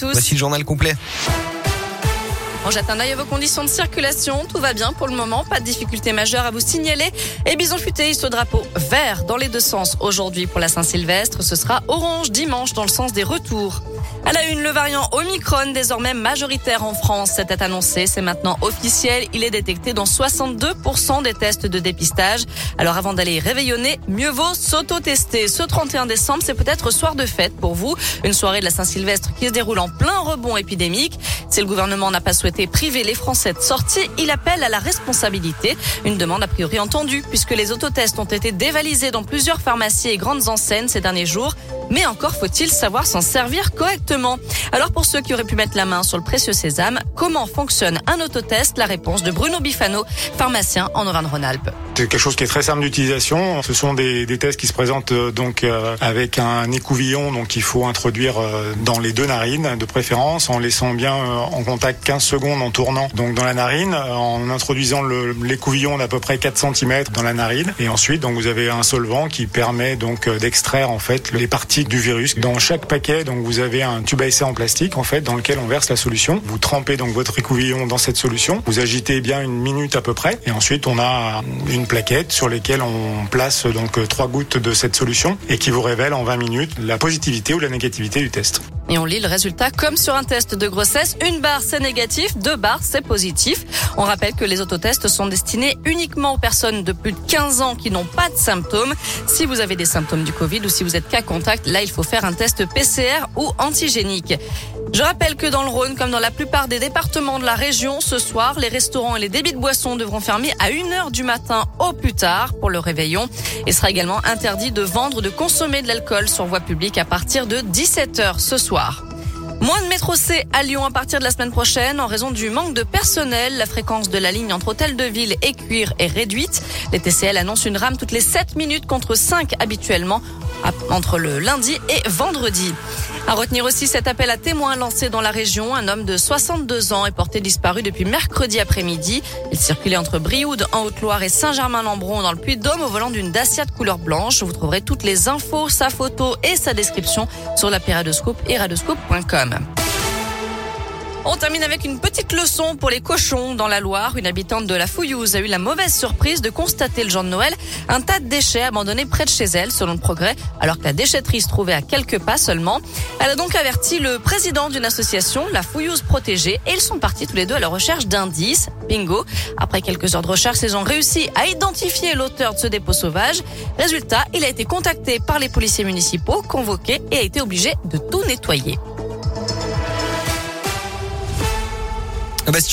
Voici le journal complet. On jette un œil à vos conditions de circulation. Tout va bien pour le moment. Pas de difficulté majeure à vous signaler. Et Bison Futé, ce drapeau vert dans les deux sens aujourd'hui pour la Saint-Sylvestre. Ce sera orange dimanche dans le sens des retours. À la une, le variant Omicron, désormais majoritaire en France, c'était annoncé, c'est maintenant officiel. Il est détecté dans 62% des tests de dépistage. Alors avant d'aller réveillonner, mieux vaut s'auto-tester. Ce 31 décembre, c'est peut-être soir de fête pour vous. Une soirée de la Saint-Sylvestre qui se déroule en plein rebond épidémique. Si le gouvernement n'a pas souhaité priver les Français de sortie, il appelle à la responsabilité. Une demande a priori entendue puisque les autotests ont été dévalisés dans plusieurs pharmacies et grandes enseignes ces derniers jours. Mais encore faut-il savoir s'en servir correctement. Alors pour ceux qui auraient pu mettre la main sur le précieux sésame, comment fonctionne un autotest? La réponse de Bruno Bifano, pharmacien en Auvergne-Rhône-Alpes. C'est quelque chose qui est très simple d'utilisation. Ce sont des, des, tests qui se présentent euh, donc euh, avec un écouvillon donc il faut introduire euh, dans les deux narines de préférence en laissant bien en contact 15 secondes en tournant donc dans la narine en introduisant l'écouvillon d'à peu près 4 cm dans la narine et ensuite donc vous avez un solvant qui permet donc d'extraire en fait les parties du virus. Dans chaque paquet donc vous avez un tube à essai en plastique en fait dans lequel on verse la solution. Vous trempez donc votre écouvillon dans cette solution. Vous agitez bien une minute à peu près et ensuite on a une plaquettes sur lesquelles on place donc euh, trois gouttes de cette solution et qui vous révèle en 20 minutes la positivité ou la négativité du test. Et on lit le résultat comme sur un test de grossesse. Une barre c'est négatif, deux barres c'est positif. On rappelle que les autotests sont destinés uniquement aux personnes de plus de 15 ans qui n'ont pas de symptômes. Si vous avez des symptômes du Covid ou si vous êtes cas contact, là il faut faire un test PCR ou antigénique. Je rappelle que dans le Rhône, comme dans la plupart des départements de la région, ce soir, les restaurants et les débits de boissons devront fermer à 1h du matin au plus tard pour le réveillon. Il sera également interdit de vendre ou de consommer de l'alcool sur voie publique à partir de 17h ce soir. Moins de métro C à Lyon à partir de la semaine prochaine en raison du manque de personnel. La fréquence de la ligne entre Hôtel de Ville et Cuire est réduite. Les TCL annoncent une rame toutes les 7 minutes contre 5 habituellement entre le lundi et vendredi. À retenir aussi cet appel à témoins lancé dans la région. Un homme de 62 ans est porté disparu depuis mercredi après-midi. Il circulait entre Brioude en Haute-Loire et Saint-Germain-Lambron dans le Puy-de-Dôme au volant d'une Dacia de couleur blanche. Vous trouverez toutes les infos, sa photo et sa description sur la et radoscope.com. On termine avec une petite leçon pour les cochons dans la Loire. Une habitante de la Fouillouse a eu la mauvaise surprise de constater le jour de Noël un tas de déchets abandonnés près de chez elle, selon le progrès, alors que la déchetterie se trouvait à quelques pas seulement. Elle a donc averti le président d'une association, la Fouillouse Protégée, et ils sont partis tous les deux à la recherche d'indices. Bingo. Après quelques heures de recherche, ils ont réussi à identifier l'auteur de ce dépôt sauvage. Résultat, il a été contacté par les policiers municipaux, convoqué et a été obligé de tout nettoyer. Bah, c'est une